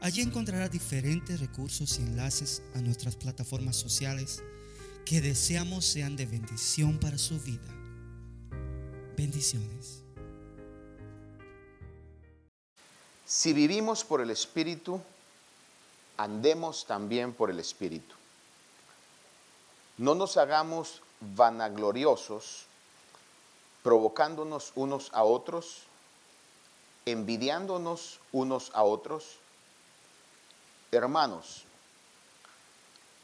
Allí encontrará diferentes recursos y enlaces a nuestras plataformas sociales que deseamos sean de bendición para su vida. Bendiciones. Si vivimos por el Espíritu, andemos también por el Espíritu. No nos hagamos vanagloriosos, provocándonos unos a otros, envidiándonos unos a otros Hermanos,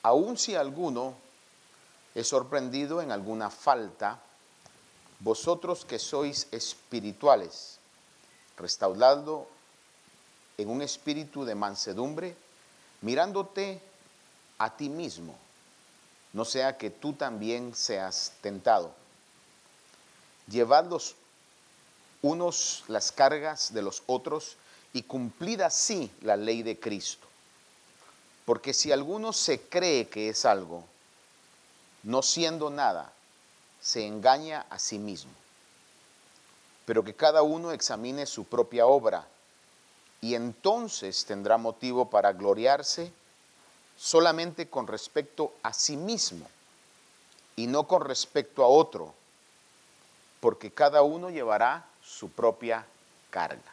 aun si alguno es sorprendido en alguna falta, vosotros que sois espirituales, restaurando en un espíritu de mansedumbre, mirándote a ti mismo, no sea que tú también seas tentado. Llevad los unos las cargas de los otros y cumplid así la ley de Cristo. Porque si alguno se cree que es algo, no siendo nada, se engaña a sí mismo. Pero que cada uno examine su propia obra y entonces tendrá motivo para gloriarse solamente con respecto a sí mismo y no con respecto a otro, porque cada uno llevará su propia carga.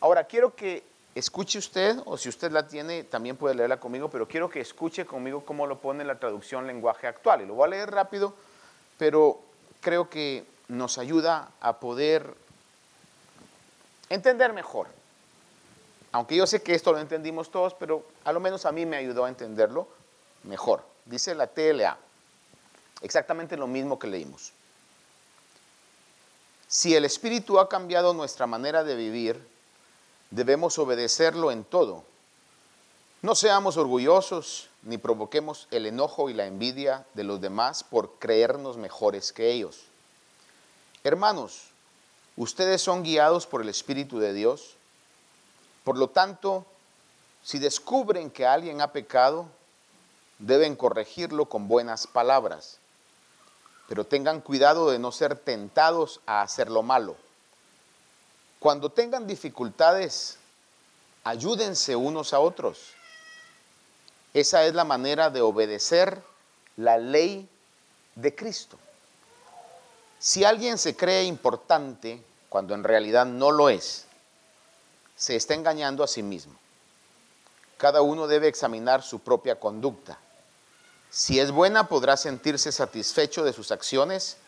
Ahora quiero que escuche usted, o si usted la tiene, también puede leerla conmigo, pero quiero que escuche conmigo cómo lo pone la traducción lenguaje actual. Y lo voy a leer rápido, pero creo que nos ayuda a poder entender mejor. Aunque yo sé que esto lo entendimos todos, pero a lo menos a mí me ayudó a entenderlo mejor. Dice la TLA, exactamente lo mismo que leímos. Si el Espíritu ha cambiado nuestra manera de vivir, debemos obedecerlo en todo. No seamos orgullosos ni provoquemos el enojo y la envidia de los demás por creernos mejores que ellos. Hermanos, ustedes son guiados por el Espíritu de Dios. Por lo tanto, si descubren que alguien ha pecado, deben corregirlo con buenas palabras. Pero tengan cuidado de no ser tentados a hacer lo malo. Cuando tengan dificultades, ayúdense unos a otros. Esa es la manera de obedecer la ley de Cristo. Si alguien se cree importante cuando en realidad no lo es, se está engañando a sí mismo. Cada uno debe examinar su propia conducta. Si es buena, podrá sentirse satisfecho de sus acciones,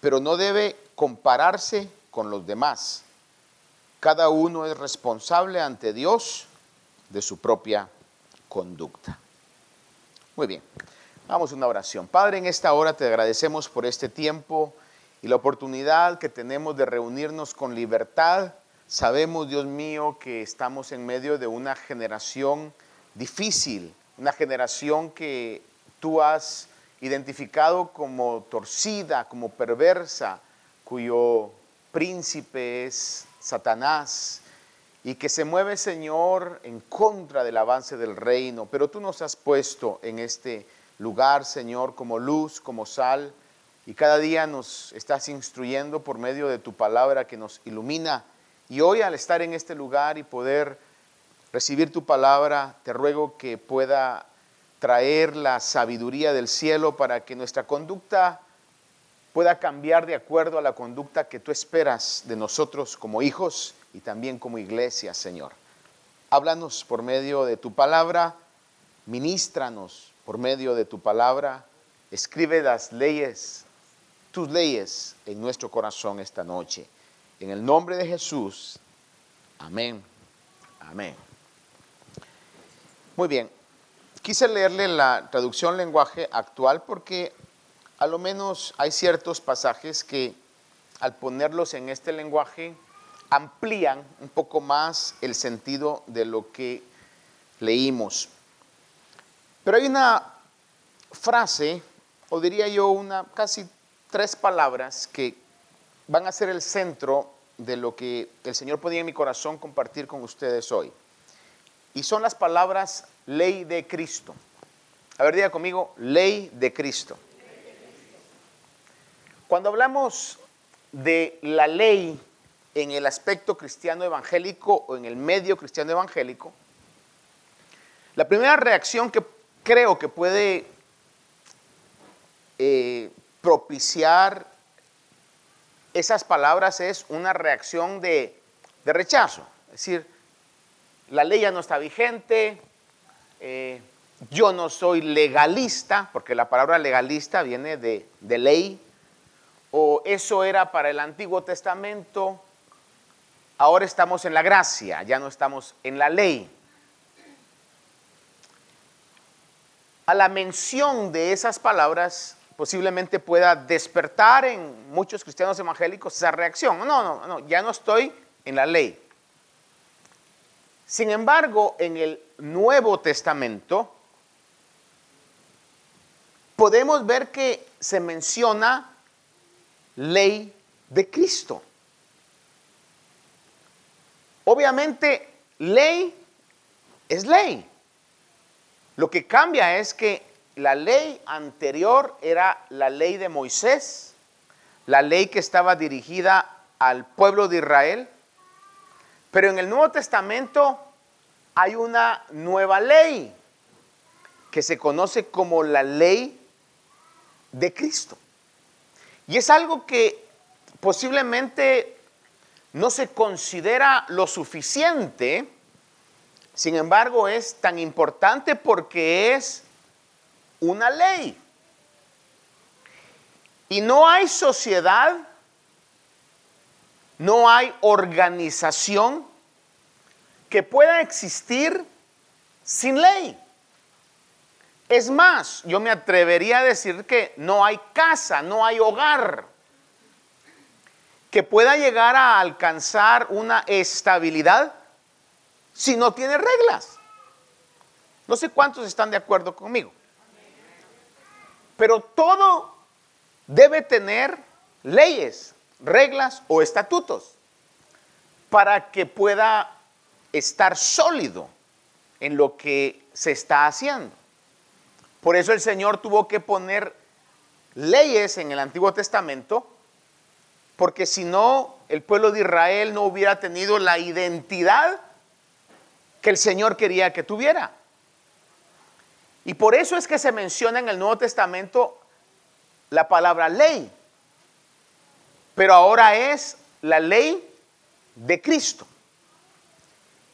pero no debe compararse con los demás. Cada uno es responsable ante Dios de su propia conducta. Muy bien, vamos a una oración. Padre, en esta hora te agradecemos por este tiempo y la oportunidad que tenemos de reunirnos con libertad. Sabemos, Dios mío, que estamos en medio de una generación difícil, una generación que tú has identificado como torcida, como perversa, cuyo príncipe es Satanás y que se mueve, Señor, en contra del avance del reino. Pero tú nos has puesto en este lugar, Señor, como luz, como sal, y cada día nos estás instruyendo por medio de tu palabra que nos ilumina. Y hoy al estar en este lugar y poder recibir tu palabra, te ruego que pueda traer la sabiduría del cielo para que nuestra conducta pueda cambiar de acuerdo a la conducta que tú esperas de nosotros como hijos y también como iglesia, Señor. Háblanos por medio de tu palabra, ministranos por medio de tu palabra, escribe las leyes, tus leyes en nuestro corazón esta noche. En el nombre de Jesús, amén, amén. Muy bien, quise leerle la traducción lenguaje actual porque a lo menos hay ciertos pasajes que al ponerlos en este lenguaje amplían un poco más el sentido de lo que leímos. Pero hay una frase, o diría yo una casi tres palabras que van a ser el centro de lo que el Señor podía en mi corazón compartir con ustedes hoy. Y son las palabras ley de Cristo. A ver, diga conmigo, ley de Cristo. Cuando hablamos de la ley en el aspecto cristiano evangélico o en el medio cristiano evangélico, la primera reacción que creo que puede eh, propiciar esas palabras es una reacción de, rechazo. Es decir, la ley ya no está vigente, eh, yo no soy legalista, porque la palabra legalista viene de, de ley, o eso era para el Antiguo Testamento, ahora estamos en la gracia, ya no estamos en la ley. A la mención de esas palabras posiblemente pueda despertar en muchos cristianos evangélicos esa reacción. No, no, no, ya no estoy en la ley. Sin embargo, en el Nuevo Testamento podemos ver que se menciona ley de Cristo. Obviamente, ley es ley. Lo que cambia es que la ley anterior era la ley de Moisés, la ley que estaba dirigida al pueblo de Israel, pero en el Nuevo Testamento hay una nueva ley que se conoce como la ley de Cristo. Y es algo que posiblemente no se considera lo suficiente, sin embargo es tan importante porque es una ley. Y no hay sociedad, no hay organización que pueda existir sin ley. Es más, yo me atrevería a decir que no hay casa, no hay hogar que pueda llegar a alcanzar una estabilidad si no tiene reglas. No sé cuántos están de acuerdo conmigo. Pero todo debe tener leyes, reglas o estatutos para que pueda estar sólido en lo que se está haciendo. Por eso el Señor tuvo que poner leyes en el Antiguo Testamento, porque si no, el pueblo de Israel no hubiera tenido la identidad que el Señor quería que tuviera. Y por eso es que se menciona en el Nuevo Testamento la palabra ley. Pero ahora es la ley de Cristo.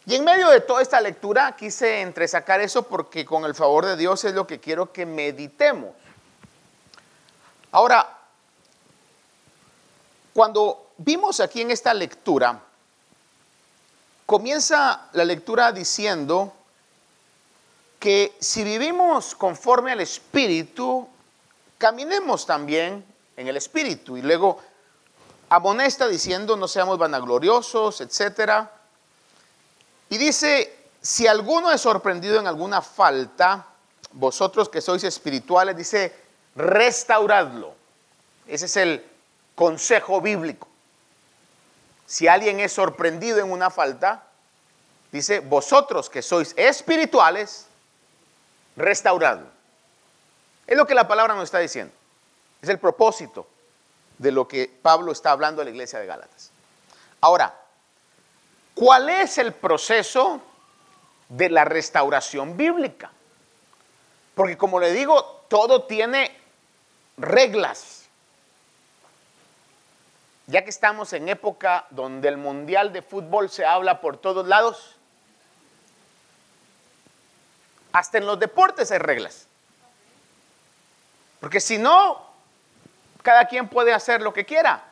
Y en medio de toda esta lectura quise entresacar eso porque con el favor de Dios es lo que quiero que meditemos. Ahora, cuando vimos aquí en esta lectura, comienza la lectura diciendo que si vivimos conforme al Espíritu, caminemos también en el Espíritu. Y luego amonesta diciendo, no seamos vanagloriosos, etc. Y dice, si alguno es sorprendido en alguna falta, vosotros que sois espirituales, dice, restauradlo. Ese es el consejo bíblico. Si alguien es sorprendido en una falta, dice, vosotros que sois espirituales, restaurado. Es lo que la palabra nos está diciendo. Es el propósito de lo que Pablo está hablando a la iglesia de Gálatas. Ahora, ¿cuál es el proceso de la restauración bíblica? Porque como le digo, todo tiene reglas. Ya que estamos en época donde el mundial de fútbol se habla por todos lados, hasta en los deportes hay reglas. Porque si no, cada quien puede hacer lo que quiera.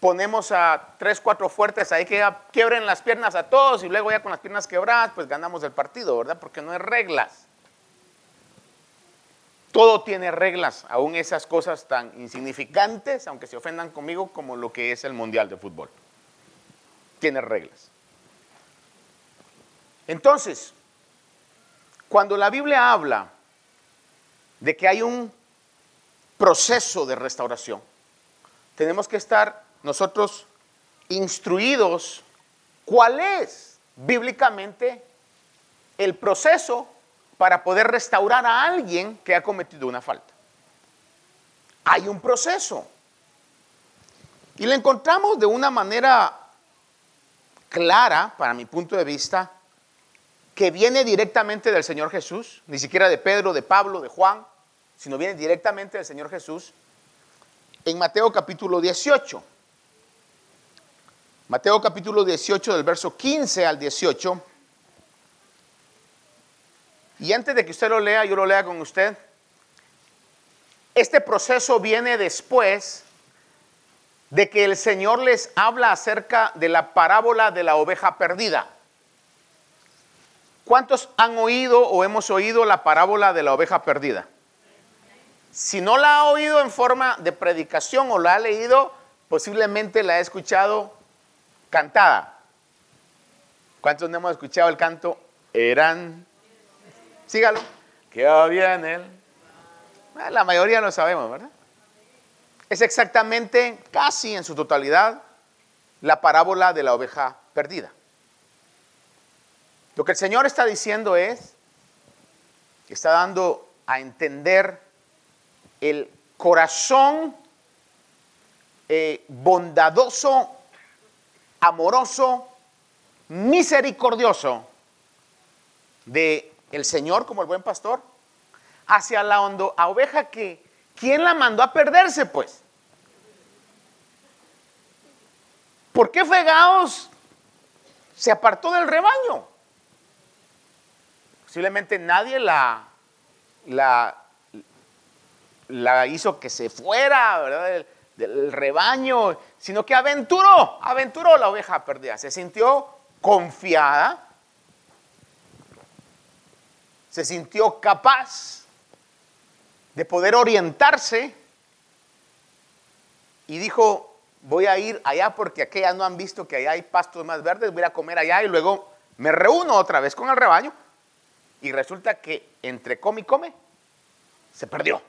Ponemos a tres, cuatro fuertes ahí que quiebren las piernas a todos y luego ya con las piernas quebradas, pues ganamos el partido, ¿verdad? Porque no hay reglas. Todo tiene reglas, aún esas cosas tan insignificantes, aunque se ofendan conmigo, como lo que es el Mundial de Fútbol. Tiene reglas. Entonces, cuando la Biblia habla de que hay un proceso de restauración, tenemos que estar nosotros instruidos cuál es bíblicamente el proceso para poder restaurar a alguien que ha cometido una falta. Hay un proceso. Y lo encontramos de una manera clara, para mi punto de vista, que viene directamente del Señor Jesús, ni siquiera de Pedro, de Pablo, de Juan, sino viene directamente del Señor Jesús, en Mateo capítulo 18. Mateo capítulo 18 del verso 15 al 18 y antes de que usted lo lea, yo lo lea con usted. Este proceso viene después de que el Señor les habla acerca de la parábola de la oveja perdida. ¿Cuántos han oído o hemos oído la parábola de la oveja perdida? Si no la ha oído en forma de predicación o la ha leído, posiblemente la ha escuchado cantada. ¿Cuántos no hemos escuchado el canto? Eran Sígalo. Que había en él. Ah, la mayoría lo sabemos, ¿verdad? Es exactamente, casi en su totalidad, la parábola de la oveja perdida. Lo que el Señor está diciendo es, está dando a entender el corazón eh, bondadoso, amoroso, misericordioso de el Señor como el buen pastor, hacia la oveja que, ¿quién la mandó a perderse pues? ¿Por qué Fegaos se apartó del rebaño? Posiblemente nadie la, la, hizo que se fuera del, del rebaño, sino que aventuró, aventuró la oveja perdida. Se sintió confiada se sintió capaz de poder orientarse y dijo, voy a ir allá porque aquellas no han visto que allá hay pastos más verdes, voy a comer allá y luego me reúno otra vez con el rebaño y resulta que entre come y come se perdió.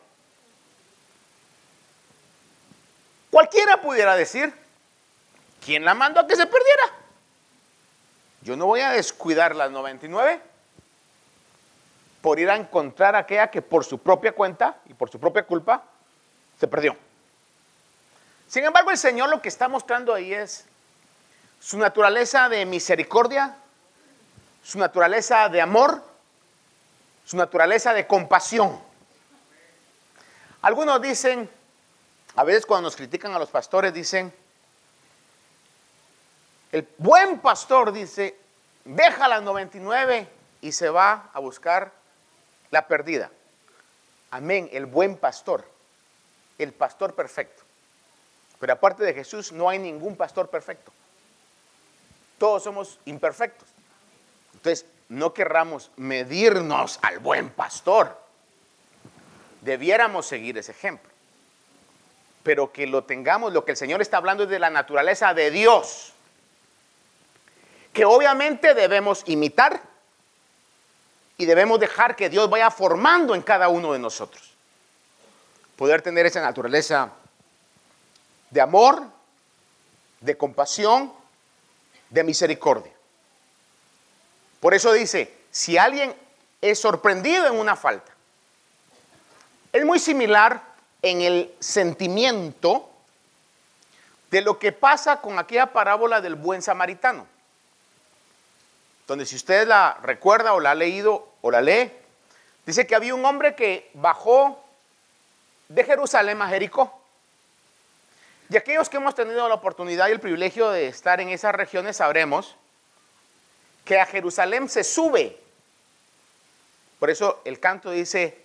Cualquiera pudiera decir, ¿quién la mandó a que se perdiera? Yo no voy a descuidar las 99 por ir a encontrar a aquella que por su propia cuenta y por su propia culpa se perdió. Sin embargo, el Señor lo que está mostrando ahí es su naturaleza de misericordia, su naturaleza de amor, su naturaleza de compasión. Algunos dicen, a veces cuando nos critican a los pastores, dicen, el buen pastor dice, deja las 99 y se va a buscar la perdida. Amén, el buen pastor, el pastor perfecto. Pero aparte de Jesús no hay ningún pastor perfecto. Todos somos imperfectos. Entonces, no querramos medirnos al buen pastor. Debiéramos seguir ese ejemplo. Pero que lo tengamos, lo que el Señor está hablando es de la naturaleza de Dios. Que obviamente debemos imitar y debemos dejar que Dios vaya formando en cada uno de nosotros. Poder tener esa naturaleza de amor, de compasión, de misericordia. Por eso dice, si alguien es sorprendido en una falta, es muy similar en el sentimiento de lo que pasa con aquella parábola del buen samaritano donde si usted la recuerda o la ha leído o la lee, dice que había un hombre que bajó de Jerusalén a Jericó. Y aquellos que hemos tenido la oportunidad y el privilegio de estar en esas regiones sabremos que a Jerusalén se sube. Por eso el canto dice,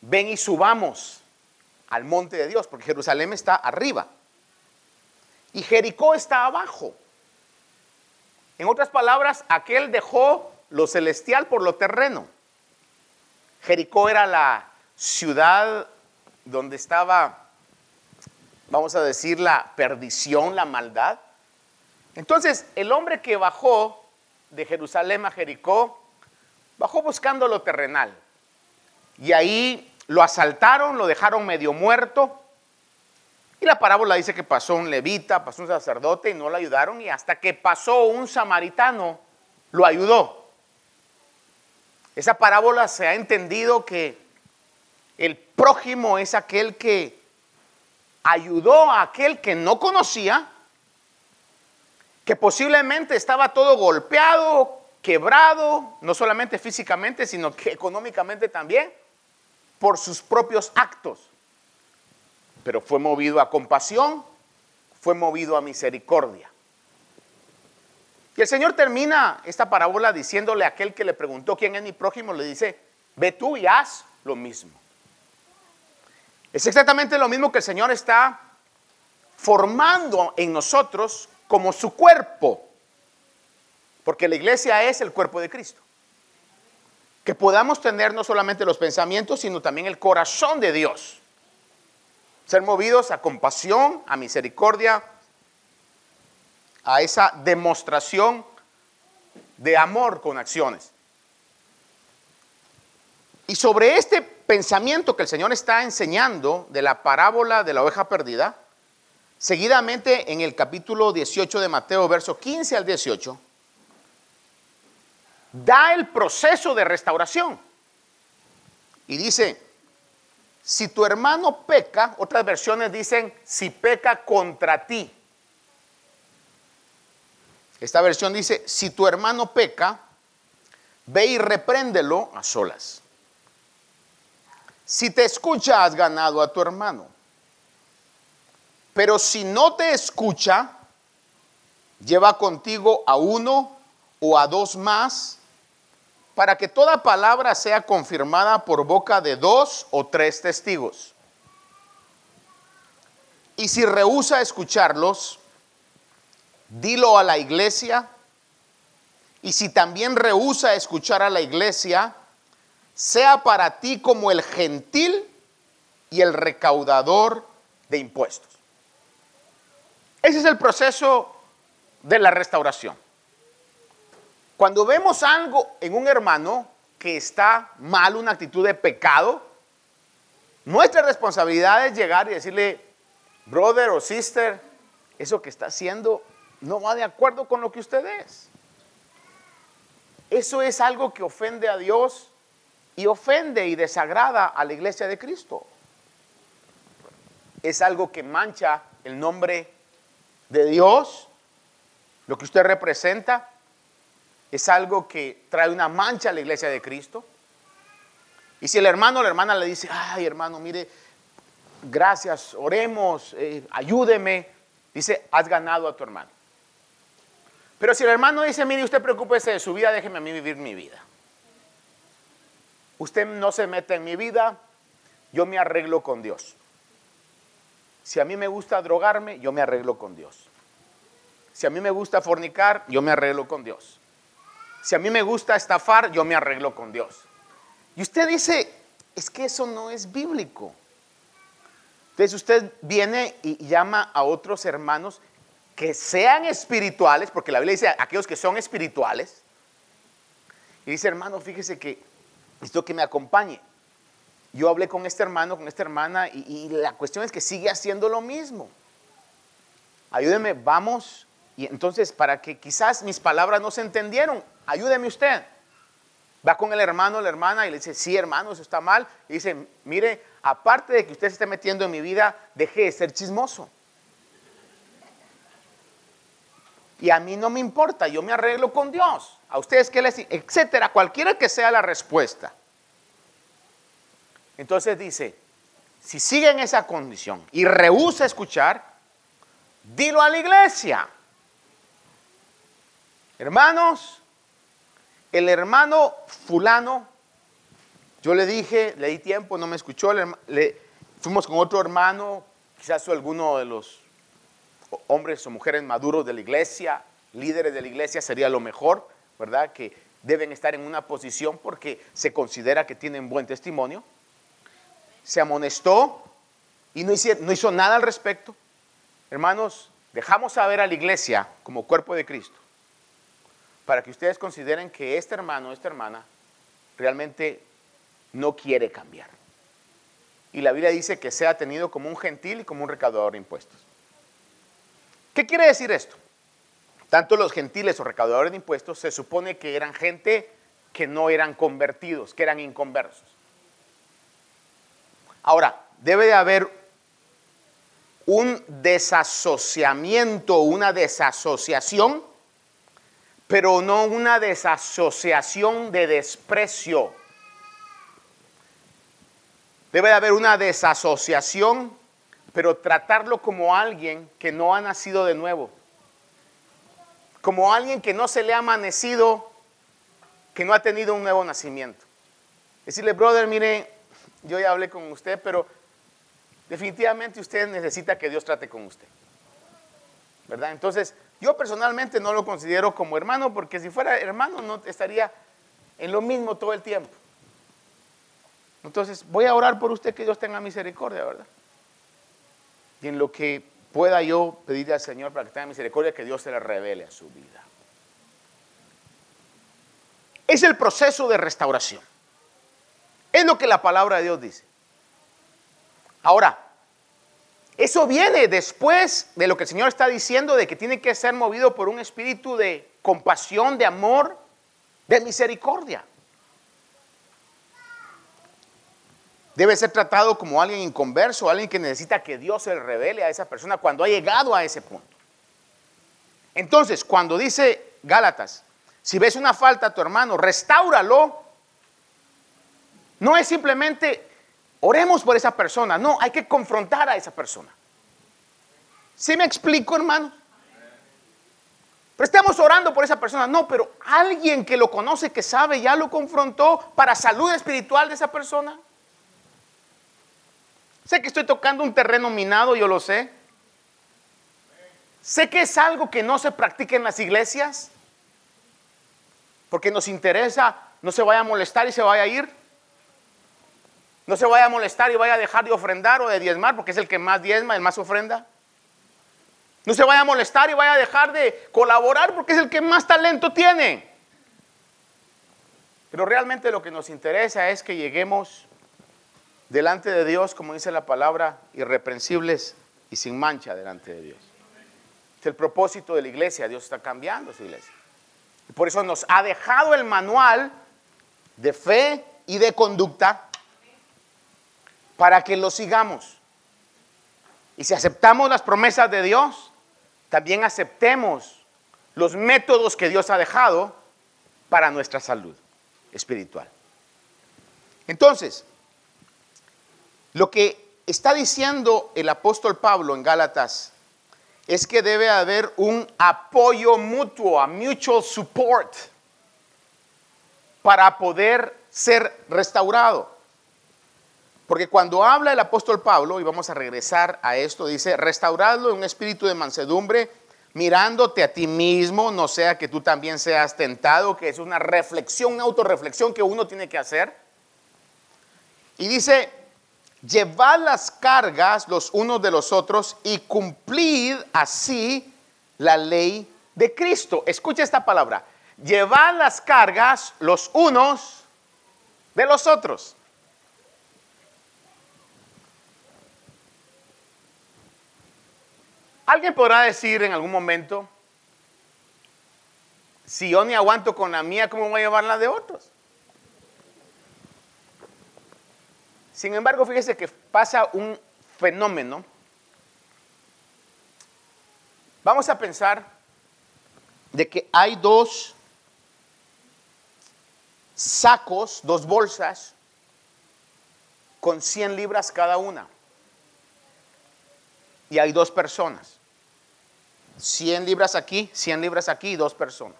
ven y subamos al monte de Dios, porque Jerusalén está arriba y Jericó está abajo. En otras palabras, aquel dejó lo celestial por lo terreno. Jericó era la ciudad donde estaba, vamos a decir, la perdición, la maldad. Entonces, el hombre que bajó de Jerusalén a Jericó, bajó buscando lo terrenal. Y ahí lo asaltaron, lo dejaron medio muerto. Y la parábola dice que pasó un levita, pasó un sacerdote y no lo ayudaron. Y hasta que pasó un samaritano, lo ayudó. Esa parábola se ha entendido que el prójimo es aquel que ayudó a aquel que no conocía, que posiblemente estaba todo golpeado, quebrado, no solamente físicamente, sino que económicamente también, por sus propios actos. Pero fue movido a compasión, fue movido a misericordia. Y el Señor termina esta parábola diciéndole a aquel que le preguntó quién es mi prójimo, le dice, ve tú y haz lo mismo. Es exactamente lo mismo que el Señor está formando en nosotros como su cuerpo, porque la iglesia es el cuerpo de Cristo. Que podamos tener no solamente los pensamientos, sino también el corazón de Dios. Ser movidos a compasión, a misericordia, a esa demostración de amor con acciones. Y sobre este pensamiento que el Señor está enseñando de la parábola de la oveja perdida, seguidamente en el capítulo 18 de Mateo, verso 15 al 18, da el proceso de restauración. Y dice, si tu hermano peca, otras versiones dicen, si peca contra ti. Esta versión dice, si tu hermano peca, ve y repréndelo a solas. Si te escucha, has ganado a tu hermano. Pero si no te escucha, lleva contigo a uno o a dos más, para que toda palabra sea confirmada por boca de dos o tres testigos. Y si rehúsa escucharlos, dilo a la iglesia. Y si también rehúsa escuchar a la iglesia, sea para ti como el gentil y el recaudador de impuestos. Ese es el proceso de la restauración. Cuando vemos algo en un hermano que está mal, una actitud de pecado, nuestra responsabilidad es llegar y decirle, brother o sister, eso que está haciendo no va de acuerdo con lo que usted es. Eso es algo que ofende a Dios y ofende y desagrada a la iglesia de Cristo. Es algo que mancha el nombre de Dios, lo que usted representa. Es algo que trae una mancha a la iglesia de Cristo. Y si el hermano o la hermana le dice, ay hermano, mire, gracias, oremos, eh, ayúdeme, dice, has ganado a tu hermano. Pero si el hermano dice, mire, usted preocúpese de su vida, déjeme a mí vivir mi vida. Usted no se mete en mi vida, yo me arreglo con Dios. Si a mí me gusta drogarme, yo me arreglo con Dios. Si a mí me gusta fornicar, yo me arreglo con Dios. Si a mí me gusta estafar, yo me arreglo con Dios. Y usted dice, es que eso no es bíblico. Entonces usted viene y llama a otros hermanos que sean espirituales, porque la Biblia dice aquellos que son espirituales, y dice, hermano, fíjese que necesito que me acompañe. Yo hablé con este hermano, con esta hermana, y, y, la cuestión es que sigue haciendo lo mismo. Ayúdeme, vamos. Y entonces, para que quizás mis palabras no se entendieron, ayúdeme usted. Va con el hermano la hermana y le dice, sí, hermano, eso está mal. Y dice, mire, aparte de que usted se esté metiendo en mi vida, deje de ser chismoso. y a mí no me importa, yo me arreglo con Dios. A ustedes qué les, etcétera, cualquiera que sea la respuesta. Entonces dice, si sigue en esa condición y rehúsa escuchar, dilo a la iglesia. Hermanos, el hermano fulano, yo le dije, le di tiempo, no me escuchó, le, fuimos con otro hermano, quizás alguno de los hombres o mujeres maduros de la iglesia, líderes de la iglesia, sería lo mejor, ¿verdad? Que deben estar en una posición porque se considera que tienen buen testimonio. se amonestó y no hizo, no hizo nada al respecto, hermanos, dejamos saber a la iglesia como cuerpo de Cristo para que ustedes consideren que este hermano, esta hermana, realmente no quiere cambiar. Y la Biblia dice que sea tenido como un gentil y como un recaudador de impuestos. ¿Qué quiere decir esto? Tanto los gentiles o recaudadores de impuestos se supone que eran gente que no eran convertidos, que eran inconversos. Ahora, debe de haber un desasociamiento, una desasociación, pero no una desasociación de desprecio. Debe de haber una desasociación, pero tratarlo como alguien que no ha nacido de nuevo. Como alguien que no se le ha amanecido, que no ha tenido un nuevo nacimiento. Decirle, brother, mire, yo ya hablé con usted, pero definitivamente usted necesita que Dios trate con usted. ¿Verdad? Entonces, yo personalmente no lo considero como hermano, porque si fuera hermano no estaría en lo mismo todo el tiempo. Entonces, voy a orar por usted que Dios tenga misericordia, ¿verdad? Y en lo que pueda yo pedirle al Señor para que tenga misericordia, que Dios se le revele a su vida. Es el proceso de restauración. Es lo que la palabra de Dios dice. Ahora, eso viene después de lo que el Señor está diciendo, de que tiene que ser movido por un espíritu de compasión, de amor, de misericordia. Debe ser tratado como alguien inconverso, alguien que necesita que Dios se le revele a esa persona cuando ha llegado a ese punto. Entonces, cuando dice Gálatas, si ves una falta a tu hermano, restáuralo. No es simplemente oremos por esa persona, no, hay que confrontar a esa persona. ¿Sí me explico, hermano? Pero estamos orando por esa persona, no, pero alguien que lo conoce, que sabe, ya lo confrontó para salud espiritual de esa persona. Sé que estoy tocando un terreno minado, yo lo sé. Sé que es algo que no se practica en las iglesias, porque nos interesa, no se vaya a molestar y se vaya a ir. No se vaya a molestar y vaya a dejar de ofrendar o de diezmar, porque es el que más diezma, el más ofrenda. No se vaya a molestar y vaya a dejar de colaborar, porque es el que más talento tiene. Pero realmente lo que nos interesa es que lleguemos delante de Dios, como dice la palabra, irreprensibles y sin mancha delante de Dios. Es el propósito de la iglesia, Dios está cambiando su iglesia. Y por eso nos ha dejado el manual de fe y de conducta para que lo sigamos. Y si aceptamos las promesas de Dios, también aceptemos los métodos que Dios ha dejado para nuestra salud espiritual. Entonces, lo que está diciendo el apóstol Pablo en Gálatas es que debe haber un apoyo mutuo, a mutual support, para poder ser restaurado. Porque cuando habla el apóstol Pablo, y vamos a regresar a esto, dice, restauradlo en un espíritu de mansedumbre, mirándote a ti mismo, no sea que tú también seas tentado, que es una reflexión, una autorreflexión que uno tiene que hacer. Y dice, llevad las cargas los unos de los otros y cumplid así la ley de Cristo. Escucha esta palabra. Llevad las cargas los unos de los otros. Alguien podrá decir en algún momento, si yo ni aguanto con la mía, ¿cómo voy a llevar la de otros? Sin embargo, fíjese que pasa un fenómeno. Vamos a pensar de que hay dos sacos, dos bolsas con 100 libras cada una. Y hay dos personas. 100 libras aquí, 100 libras aquí dos personas.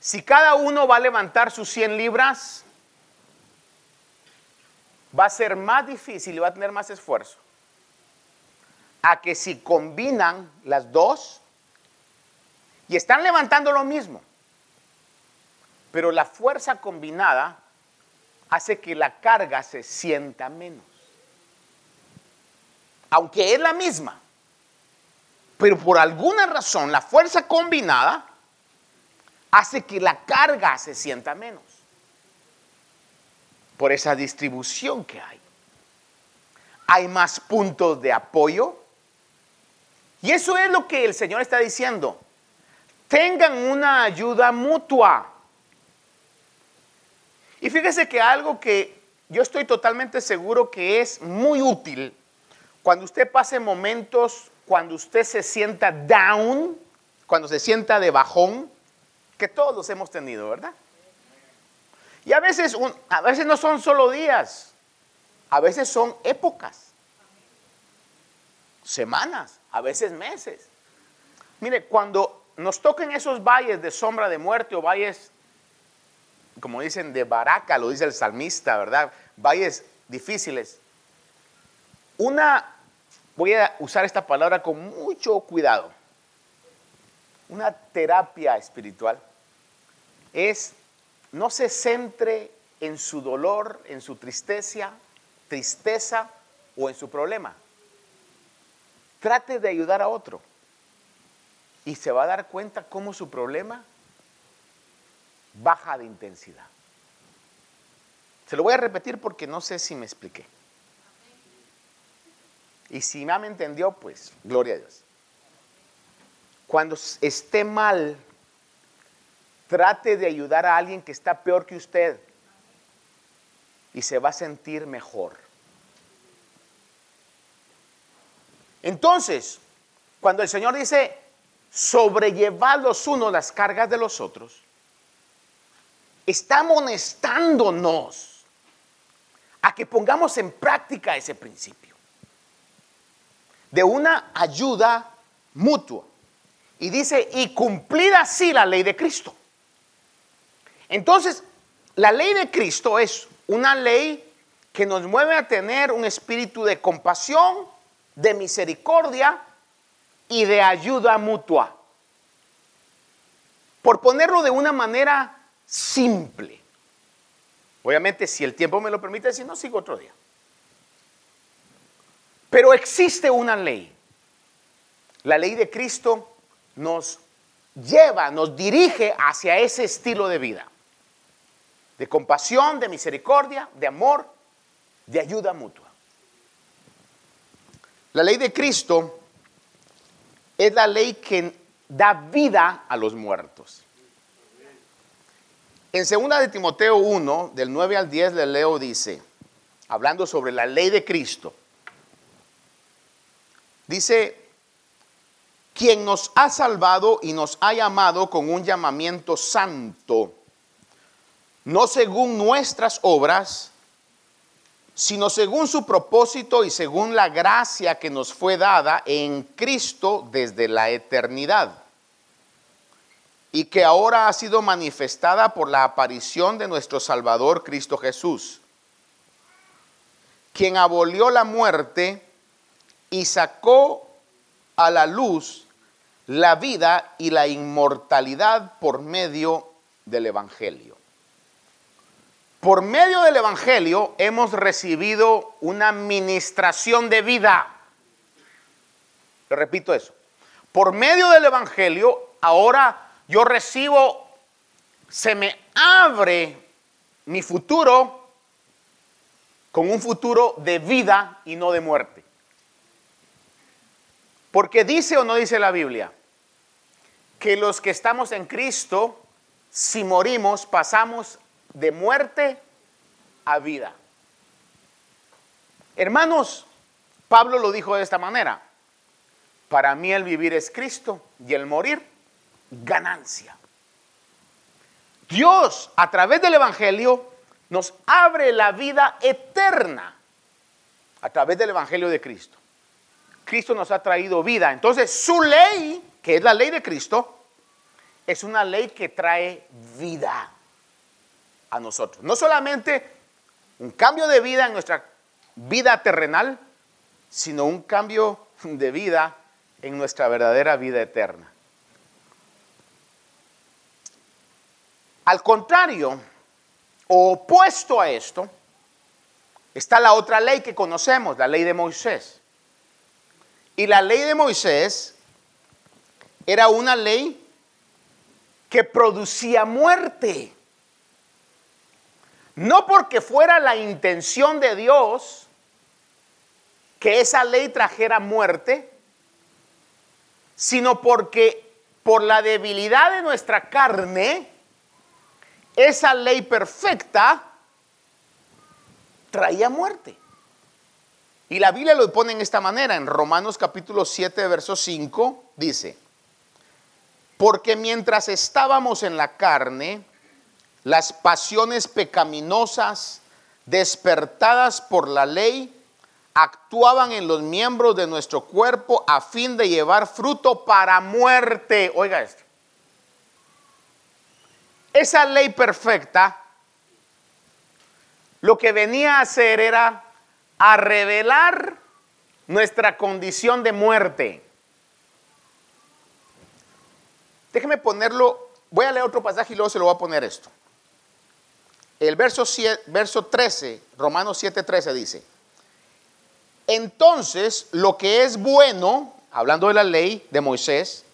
Si cada uno va a levantar sus 100 libras, va a ser más difícil y va a tener más esfuerzo a que si combinan las dos y están levantando lo mismo, pero la fuerza combinada hace que la carga se sienta menos. Aunque es la misma, pero por alguna razón la fuerza combinada hace que la carga se sienta menos. Por esa distribución que hay. Hay más puntos de apoyo. Y eso es lo que el Señor está diciendo. Tengan una ayuda mutua. Y fíjese que algo que yo estoy totalmente seguro que es muy útil cuando usted pase momentos, cuando usted se sienta down, cuando se sienta de bajón, que todos los hemos tenido, ¿verdad? Y a veces, a veces no son solo días, a veces son épocas, semanas, a veces meses. Mire, cuando nos toquen esos valles de sombra de muerte o valles como dicen, de baraca, lo dice el salmista, ¿verdad? Valles difíciles. Una, voy a usar esta palabra con mucho cuidado, una terapia espiritual es no se centre en su dolor, en su tristeza, tristeza o en su problema. Trate de ayudar a otro y se va a dar cuenta cómo su problema baja de intensidad. Se lo voy a repetir porque no sé si me expliqué. Y si me entendió, pues gloria a Dios. Cuando esté mal, trate de ayudar a alguien que está peor que usted y se va a sentir mejor. Entonces, cuando el Señor dice, sobrellevad los unos las cargas de los otros, está amonestándonos a que pongamos en práctica ese principio de una ayuda mutua. Y dice, y cumplida así la ley de Cristo. Entonces, la ley de Cristo es una ley que nos mueve a tener un espíritu de compasión, de misericordia y de ayuda mutua. Por ponerlo de una manera simple. Obviamente, si el tiempo me lo permite, si no, sigo otro día. Pero existe una ley. La ley de Cristo nos lleva, nos dirige hacia ese estilo de vida. De compasión, de misericordia, de amor, de ayuda mutua. La ley de Cristo es la ley que da vida a los muertos. En 2 de Timoteo 1, del 9 al 10, le leo, dice, hablando sobre la ley de Cristo, dice, quien nos ha salvado y nos ha llamado con un llamamiento santo, no según nuestras obras, sino según su propósito y según la gracia que nos fue dada en Cristo desde la eternidad y que ahora ha sido manifestada por la aparición de nuestro Salvador Cristo Jesús, quien abolió la muerte y sacó a la luz la vida y la inmortalidad por medio del Evangelio. Por medio del Evangelio hemos recibido una administración de vida. repito eso. Por medio del Evangelio ahora yo recibo, se me abre mi futuro con un futuro de vida y no de muerte. Porque dice o no dice la Biblia que los que estamos en Cristo, si morimos, pasamos de muerte a vida. Hermanos, Pablo lo dijo de esta manera. Para mí el vivir es Cristo y el morir ganancia. Dios, a través del Evangelio, nos abre la vida eterna a través del Evangelio de Cristo. Cristo nos ha traído vida. Entonces, su ley, que es la ley de Cristo, es una ley que trae vida a nosotros. No solamente un cambio de vida en nuestra vida terrenal, sino un cambio de vida en nuestra verdadera vida eterna. Al contrario, Opuesto a esto, está la otra ley que conocemos, la ley de Moisés. Y la ley de Moisés era una ley que producía muerte. No porque fuera la intención de Dios que esa ley trajera muerte, sino porque por la debilidad de nuestra carne, esa ley perfecta traía muerte. Y la Biblia lo pone en esta manera, en Romanos capítulo 7, verso 5, dice, porque mientras estábamos en la carne, las pasiones pecaminosas despertadas por la ley actuaban en los miembros de nuestro cuerpo a fin de llevar fruto para muerte. Oiga esto. Esa ley perfecta lo que venía a hacer era a revelar nuestra condición de muerte. Déjeme ponerlo, voy a leer otro pasaje y luego se lo voy a poner esto. El verso, verso 13, Romanos 7, 13 dice, entonces lo que es bueno, hablando de la ley de Moisés,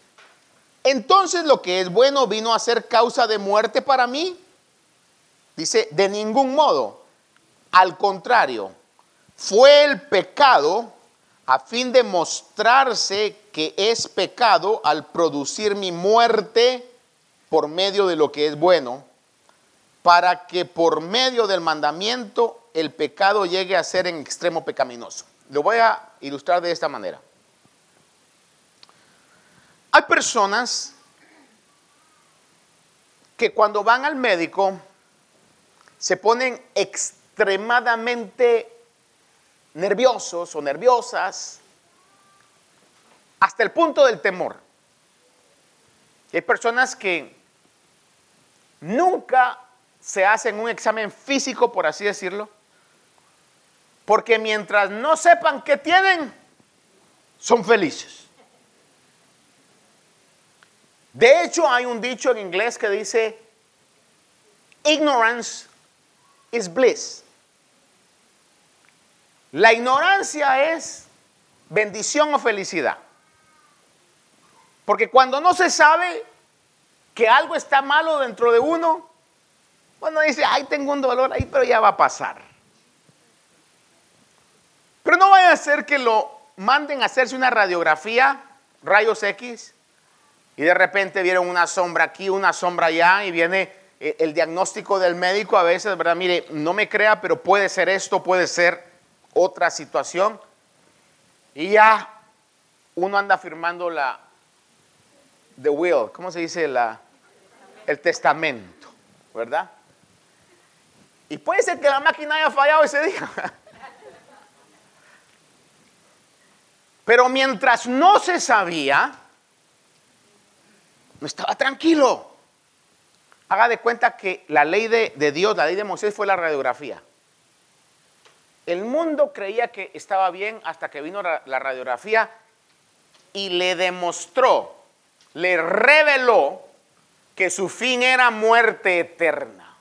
entonces lo que es bueno vino a ser causa de muerte para mí. Dice, de ningún modo. Al contrario, fue el pecado a fin de mostrarse que es pecado al producir mi muerte por medio de lo que es bueno, para que por medio del mandamiento el pecado llegue a ser en extremo pecaminoso. Lo voy a ilustrar de esta manera. Hay personas que cuando van al médico se ponen extremadamente nerviosos o nerviosas hasta el punto del temor. hay personas que nunca se hacen un examen físico, por así decirlo, porque mientras no sepan qué tienen, son felices. De hecho, hay un dicho en inglés que dice, ignorance is bliss. La ignorancia es bendición o felicidad. Porque cuando no se sabe que algo está malo dentro de uno, uno dice, ay, tengo un dolor ahí, pero ya va a pasar. Pero no vaya a ser que lo manden a hacerse una radiografía, rayos X, y de repente vieron una sombra aquí, una sombra allá, y viene eh, el diagnóstico del médico a veces, ¿verdad? Mire, no me crea, pero puede ser esto, puede ser otra situación. Y ya uno anda firmando la the will, ¿cómo se dice? La, el testamento, ¿verdad? Y puede ser que la máquina haya fallado ese día. Pero mientras no se sabía, no estaba tranquilo. Haga de cuenta que la ley de, de Dios, la ley de Moisés fue la radiografía. El mundo creía que estaba bien hasta que vino la radiografía y le demostró, le reveló que su fin era muerte eterna,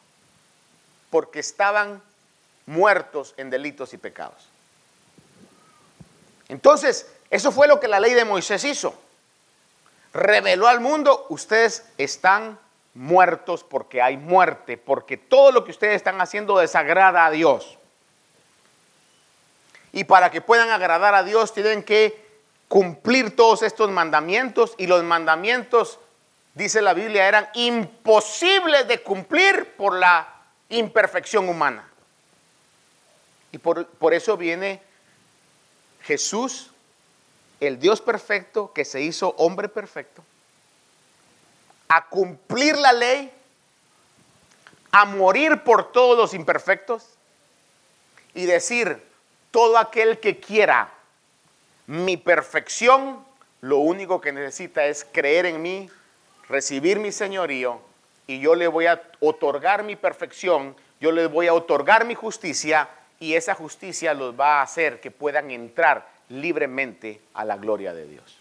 porque estaban muertos en delitos y pecados. Entonces, eso fue lo que la ley de Moisés hizo. Reveló al mundo, ustedes están muertos porque hay muerte, porque todo lo que ustedes están haciendo desagrada a Dios. Y para que puedan agradar a Dios tienen que cumplir todos estos mandamientos y los mandamientos, dice la Biblia, eran imposibles de cumplir por la imperfección humana. Y por, por eso viene Jesús, el Dios perfecto que se hizo hombre perfecto, a cumplir la ley, a morir por todos los imperfectos y decir, todo aquel que quiera mi perfección, lo único que necesita es creer en mí, recibir mi señorío y yo le voy a otorgar mi perfección, yo le voy a otorgar mi justicia y esa justicia los va a hacer que puedan entrar libremente a la gloria de Dios.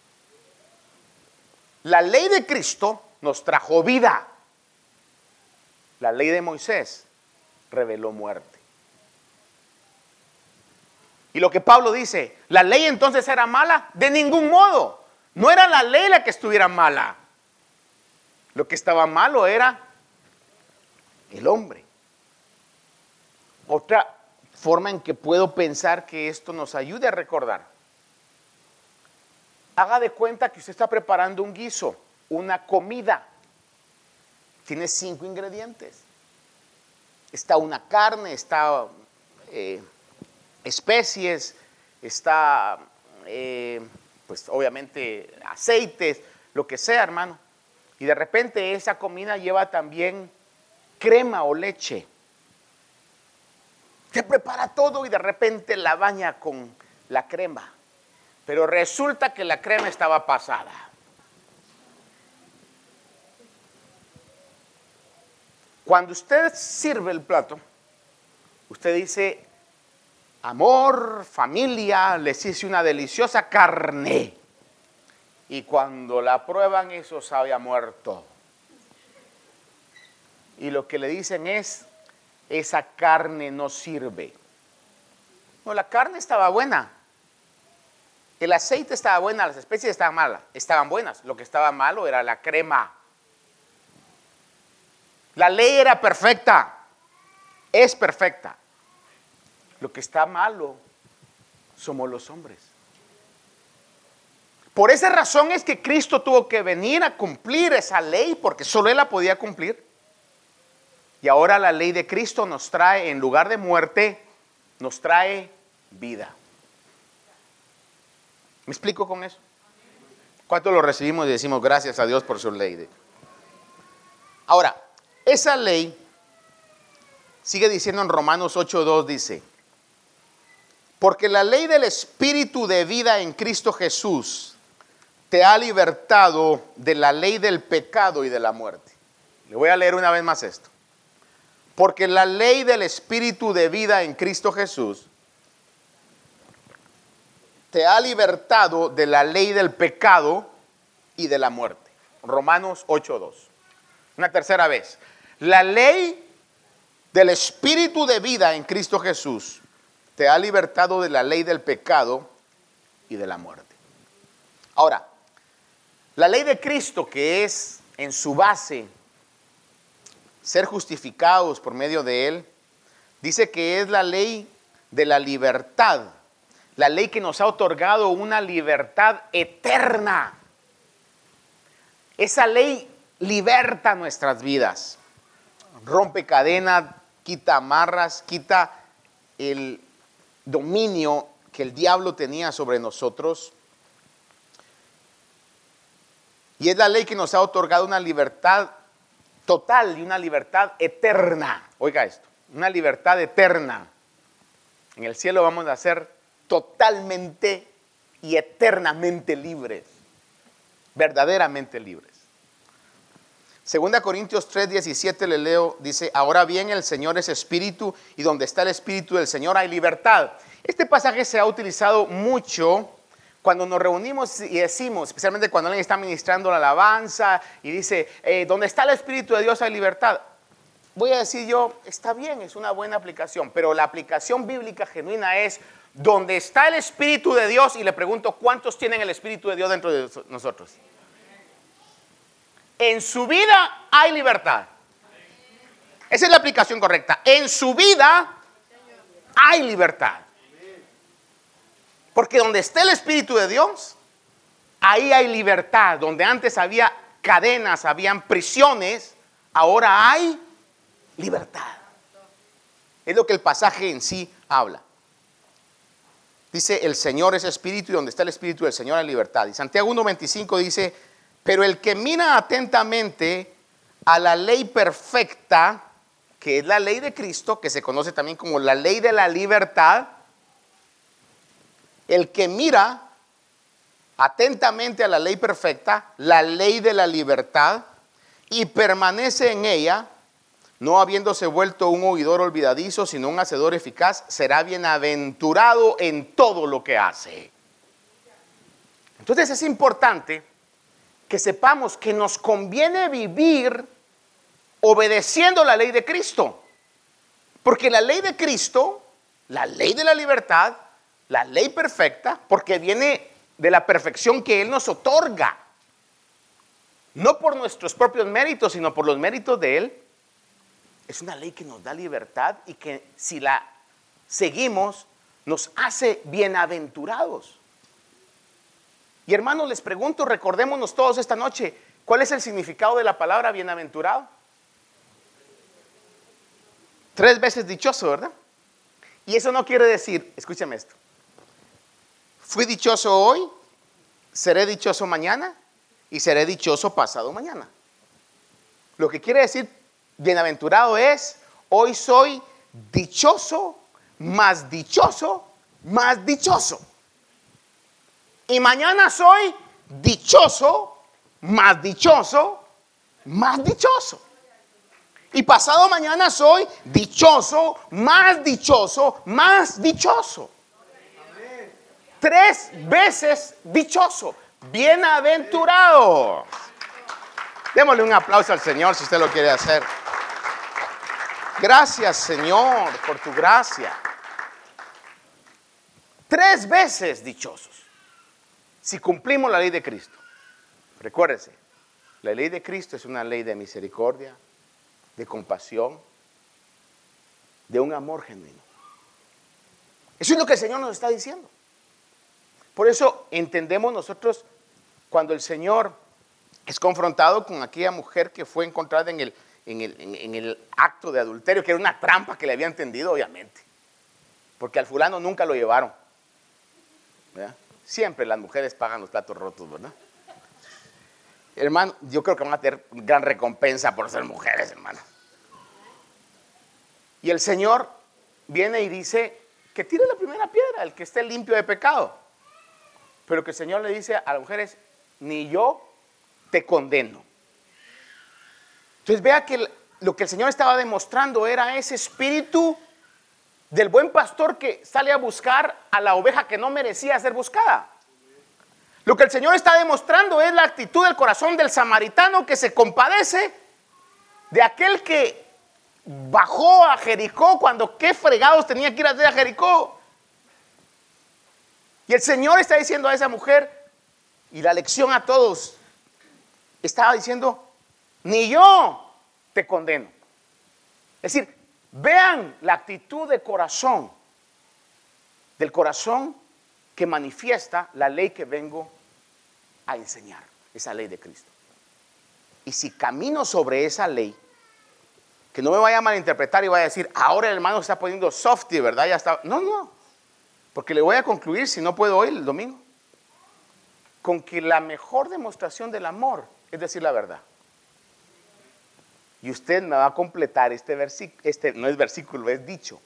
La ley de Cristo nos trajo vida. La ley de Moisés reveló muerte. Y lo que Pablo dice, ¿la ley entonces era mala? De ningún modo. No era la ley la que estuviera mala. Lo que estaba malo era el hombre. Otra forma en que puedo pensar que esto nos ayude a recordar. Haga de cuenta que usted está preparando un guiso, una comida. Tiene cinco ingredientes. Está una carne, está eh, especies, está, eh, pues obviamente, aceites, lo que sea, hermano. Y de repente esa comida lleva también crema o leche. Se prepara todo y de repente la baña con la crema. Pero resulta que la crema estaba pasada. Cuando usted sirve el plato, usted dice, amor, familia, les hice una deliciosa carne. Y cuando la prueban, eso sabe a muerto. Y lo que le dicen es, esa carne no sirve. No, la carne estaba buena. El aceite estaba buena, las especies estaban malas, estaban buenas. Lo que estaba malo era la crema. La ley era perfecta, es perfecta. Lo que está malo somos los hombres. Por esa razón es que Cristo tuvo que venir a cumplir esa ley, porque solo Él la podía cumplir. Y ahora la ley de Cristo nos trae, en lugar de muerte, nos trae vida. ¿Me explico con eso? ¿Cuánto lo recibimos y decimos gracias a Dios por su ley? Ahora, esa ley sigue diciendo en Romanos 8.2, dice, porque la ley del Espíritu de vida en Cristo Jesús te ha libertado de la ley del pecado y de la muerte. Le voy a leer una vez más esto. Porque la ley del Espíritu de vida en Cristo Jesús te ha libertado de la ley del pecado y de la muerte. Romanos 8.2. Una tercera vez. La ley del Espíritu de vida en Cristo Jesús te ha libertado de la ley del pecado y de la muerte. Ahora, la ley de Cristo, que es en su base ser justificados por medio de Él, dice que es la ley de la libertad, la ley que nos ha otorgado una libertad eterna. Esa ley liberta nuestras vidas, rompe cadenas, quita amarras, quita el dominio que el diablo tenía sobre nosotros. Y es la ley que nos ha otorgado una libertad total y una libertad eterna. Oiga esto, una libertad eterna. En el cielo vamos a ser totalmente y eternamente libres, verdaderamente libres. Segunda Corintios 3, 17 le leo, dice, ahora bien el Señor es espíritu y donde está el espíritu del Señor hay libertad. Este pasaje se ha utilizado mucho cuando nos reunimos y decimos, especialmente cuando alguien está ministrando la alabanza y dice, eh, donde está el Espíritu de Dios hay libertad. Voy a decir yo, está bien, es una buena aplicación, pero la aplicación bíblica genuina es donde está el Espíritu de Dios y le pregunto, ¿cuántos tienen el Espíritu de Dios dentro de nosotros? En su vida hay libertad. Esa es la aplicación correcta. En su vida hay libertad. Porque donde está el Espíritu de Dios, ahí hay libertad. Donde antes había cadenas, habían prisiones, ahora hay libertad. Es lo que el pasaje en sí habla. Dice, el Señor es espíritu y donde está el espíritu del Señor hay libertad. Y Santiago 1.25 dice, pero el que mira atentamente a la ley perfecta, que es la ley de Cristo, que se conoce también como la ley de la libertad, el que mira atentamente a la ley perfecta, la ley de la libertad, y permanece en ella, no habiéndose vuelto un oidor olvidadizo, sino un hacedor eficaz, será bienaventurado en todo lo que hace. Entonces es importante que sepamos que nos conviene vivir obedeciendo la ley de Cristo. Porque la ley de Cristo, la ley de la libertad, la ley perfecta, porque viene de la perfección que Él nos otorga, no por nuestros propios méritos, sino por los méritos de Él, es una ley que nos da libertad y que si la seguimos nos hace bienaventurados. Y hermanos, les pregunto, recordémonos todos esta noche, ¿cuál es el significado de la palabra bienaventurado? Tres veces dichoso, ¿verdad? Y eso no quiere decir, escúchame esto, fui dichoso hoy, seré dichoso mañana y seré dichoso pasado mañana. Lo que quiere decir bienaventurado es, hoy soy dichoso, más dichoso, más dichoso. Y mañana soy dichoso, más dichoso, más dichoso. Y pasado mañana soy dichoso, más dichoso, más dichoso. Tres veces dichoso, bienaventurado. Démosle un aplauso al Señor si usted lo quiere hacer. Gracias Señor por tu gracia. Tres veces dichosos. Si cumplimos la ley de Cristo. Recuérdese, la ley de Cristo es una ley de misericordia, de compasión, de un amor genuino. Eso es lo que el Señor nos está diciendo. Por eso entendemos nosotros cuando el Señor es confrontado con aquella mujer que fue encontrada en el, en el, acto de adulterio, que era una trampa que le había entendido, obviamente. Porque al fulano nunca lo llevaron. Siempre las mujeres pagan los platos rotos, ¿verdad? Hermano, yo creo que van a tener gran recompensa por ser mujeres, hermano. Y el Señor viene y dice que tire la primera piedra, el que esté limpio de pecado. Pero que el Señor le dice a las mujeres, ni yo te condeno. Entonces vea que lo que el Señor estaba demostrando era ese espíritu del buen pastor que sale a buscar a la oveja que no merecía ser buscada. Lo que el Señor está demostrando es la actitud del corazón del samaritano que se compadece de aquel que bajó a Jericó cuando qué fregados tenía que ir a hacer a Jericó. Y el Señor está diciendo a esa mujer, y la lección a todos, estaba diciendo, ni yo te condeno. Es decir, vean la actitud de corazón, del corazón que manifiesta la ley que vengo a enseñar, esa ley de Cristo. Y si camino sobre esa ley, que no me vaya a malinterpretar y vaya a decir, ahora el hermano está poniendo softy, ¿verdad? Ya está. No, no. Porque le voy a concluir, si no puedo hoy, el domingo, con que la mejor demostración del amor es decir la verdad. Y usted me va a completar este versículo, este no es versículo, es dicho.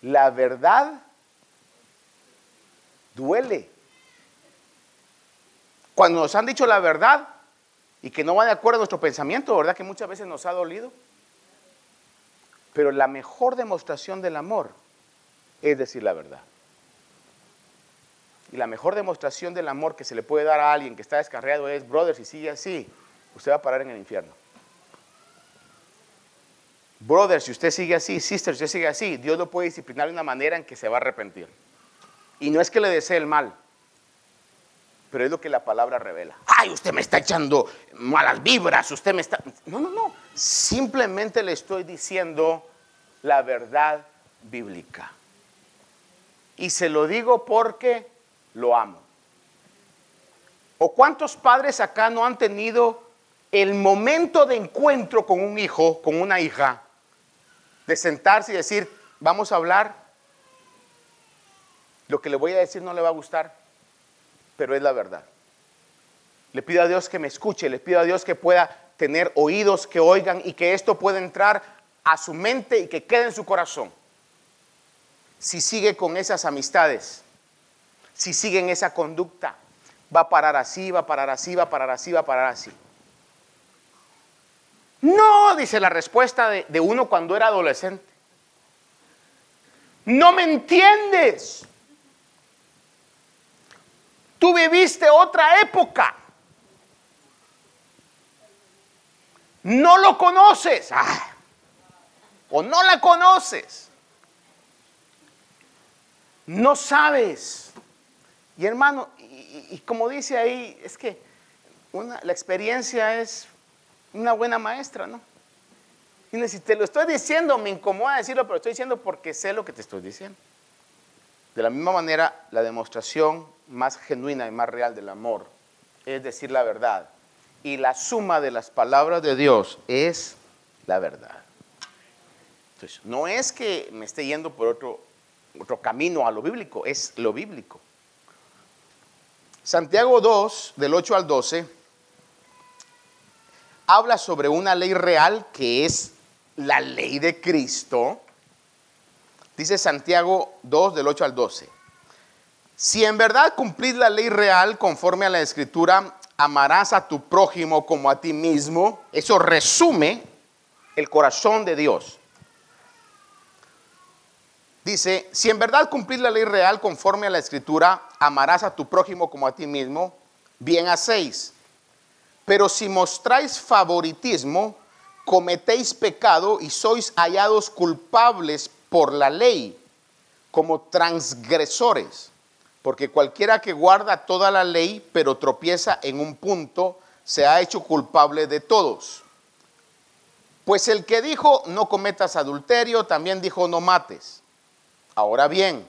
La verdad duele. Cuando nos han dicho la verdad y que no va de acuerdo a nuestro pensamiento, ¿verdad? Que muchas veces nos ha dolido. Pero la mejor demostración del amor es decir la verdad. Y la mejor demostración del amor que se le puede dar a alguien que está descarriado es, brother, si sigue así, usted va a parar en el infierno. Brother, si usted sigue así, sister, si usted sigue así, Dios lo puede disciplinar de una manera en que se va a arrepentir. Y no es que le desee el mal, pero es lo que la palabra revela. Ay, usted me está echando malas vibras, usted me está... No, no, no. Simplemente le estoy diciendo la verdad bíblica. Y se lo digo porque lo amo. ¿O cuántos padres acá no han tenido el momento de encuentro con un hijo, con una hija, de sentarse y decir, vamos a hablar? Lo que le voy a decir no le va a gustar, pero es la verdad. Le pido a Dios que me escuche, le pido a Dios que pueda tener oídos que oigan y que esto pueda entrar a su mente y que quede en su corazón. Si sigue con esas amistades, si sigue en esa conducta, va a parar así, va a parar así, va a parar así, va a parar así. No, dice la respuesta de, de uno cuando era adolescente. No me entiendes. Tú viviste otra época. No lo conoces. Ah, o no la conoces. No sabes. Y hermano, y, como dice ahí, es que la experiencia es una buena maestra, ¿no? Y si te lo estoy diciendo, me incomoda decirlo, pero estoy diciendo porque sé lo que te estoy diciendo. De la misma manera, la demostración más genuina y más real del amor es decir la verdad. Y la suma de las palabras de Dios es la verdad. Entonces, no es que me esté yendo por otro, otro camino a lo bíblico, es lo bíblico. Santiago 2, del 8 al 12, habla sobre una ley real que es la ley de Cristo. Dice Santiago 2, del 8 al 12. Si en verdad cumplís la ley real conforme a la escritura, amarás a tu prójimo como a ti mismo, eso resume el corazón de Dios. Dice, si en verdad cumplís la ley real conforme a la escritura, amarás a tu prójimo como a ti mismo, bien hacéis. Pero si mostráis favoritismo, cometéis pecado y sois hallados culpables por la ley, como transgresores. Porque cualquiera que guarda toda la ley, pero tropieza en un punto, se ha hecho culpable de todos. Pues el que dijo no cometas adulterio, también dijo no mates. Ahora bien,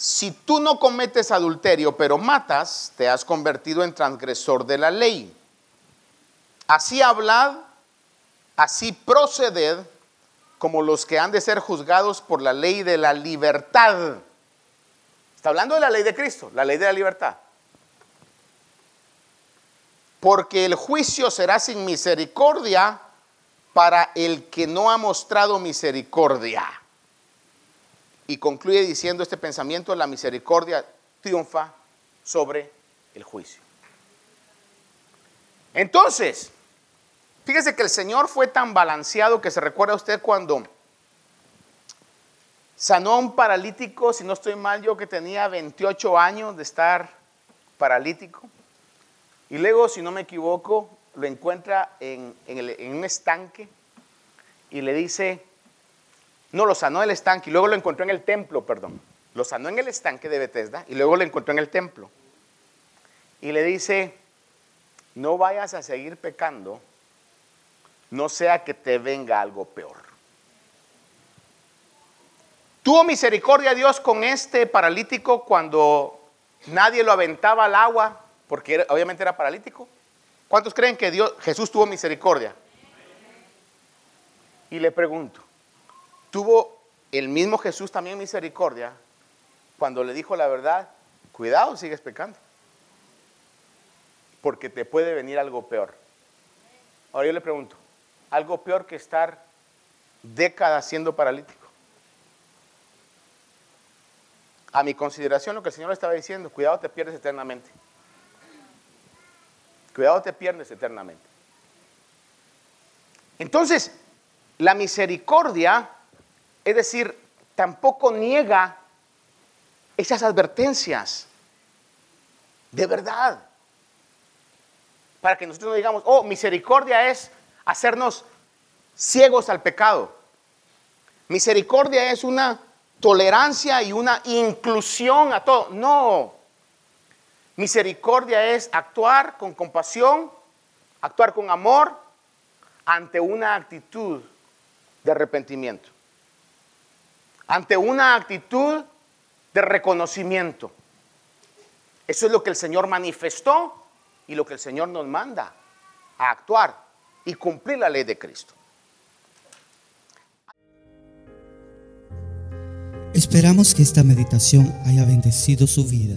si tú no cometes adulterio, pero matas, te has convertido en transgresor de la ley. Así hablad, así proceded como los que han de ser juzgados por la ley de la libertad Está hablando de la ley de Cristo, la ley de la libertad. Porque el juicio será sin misericordia para el que no ha mostrado misericordia. Y concluye diciendo este pensamiento, la misericordia triunfa sobre el juicio. Entonces, fíjese que el Señor fue tan balanceado que se recuerda a usted cuando Sanó a un paralítico, si no estoy mal, yo que tenía 28 años de estar paralítico. Y luego, si no me equivoco, lo encuentra en, un estanque y le dice, no, lo sanó en el estanque y luego lo encontró en el templo, perdón. Lo sanó en el estanque de Bethesda y luego lo encontró en el templo. Y le dice, no vayas a seguir pecando, no sea que te venga algo peor. Tuvo misericordia Dios con este paralítico cuando nadie lo aventaba al agua, porque obviamente era paralítico. ¿Cuántos creen que Dios, Jesús tuvo misericordia? Y le pregunto, ¿tuvo el mismo Jesús también misericordia cuando le dijo la verdad? Cuidado, sigues pecando. Porque te puede venir algo peor. Ahora yo le pregunto, ¿algo peor que estar décadas siendo paralítico? a mi consideración lo que el Señor estaba diciendo, cuidado te pierdes eternamente. Cuidado te pierdes eternamente. Entonces, la misericordia, es decir, tampoco niega esas advertencias de verdad. Para que nosotros no digamos, oh, misericordia es hacernos ciegos al pecado. Misericordia es una tolerancia y una inclusión a todo. No. Misericordia es actuar con compasión, actuar con amor ante una actitud de arrepentimiento, ante una actitud de reconocimiento. Eso es lo que el Señor manifestó y lo que el Señor nos manda a actuar y cumplir la ley de Cristo. Esperamos que esta meditación haya bendecido su vida.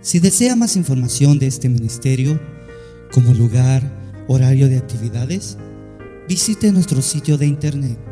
Si desea más información de este ministerio, como lugar, horario de actividades, visite nuestro sitio de internet.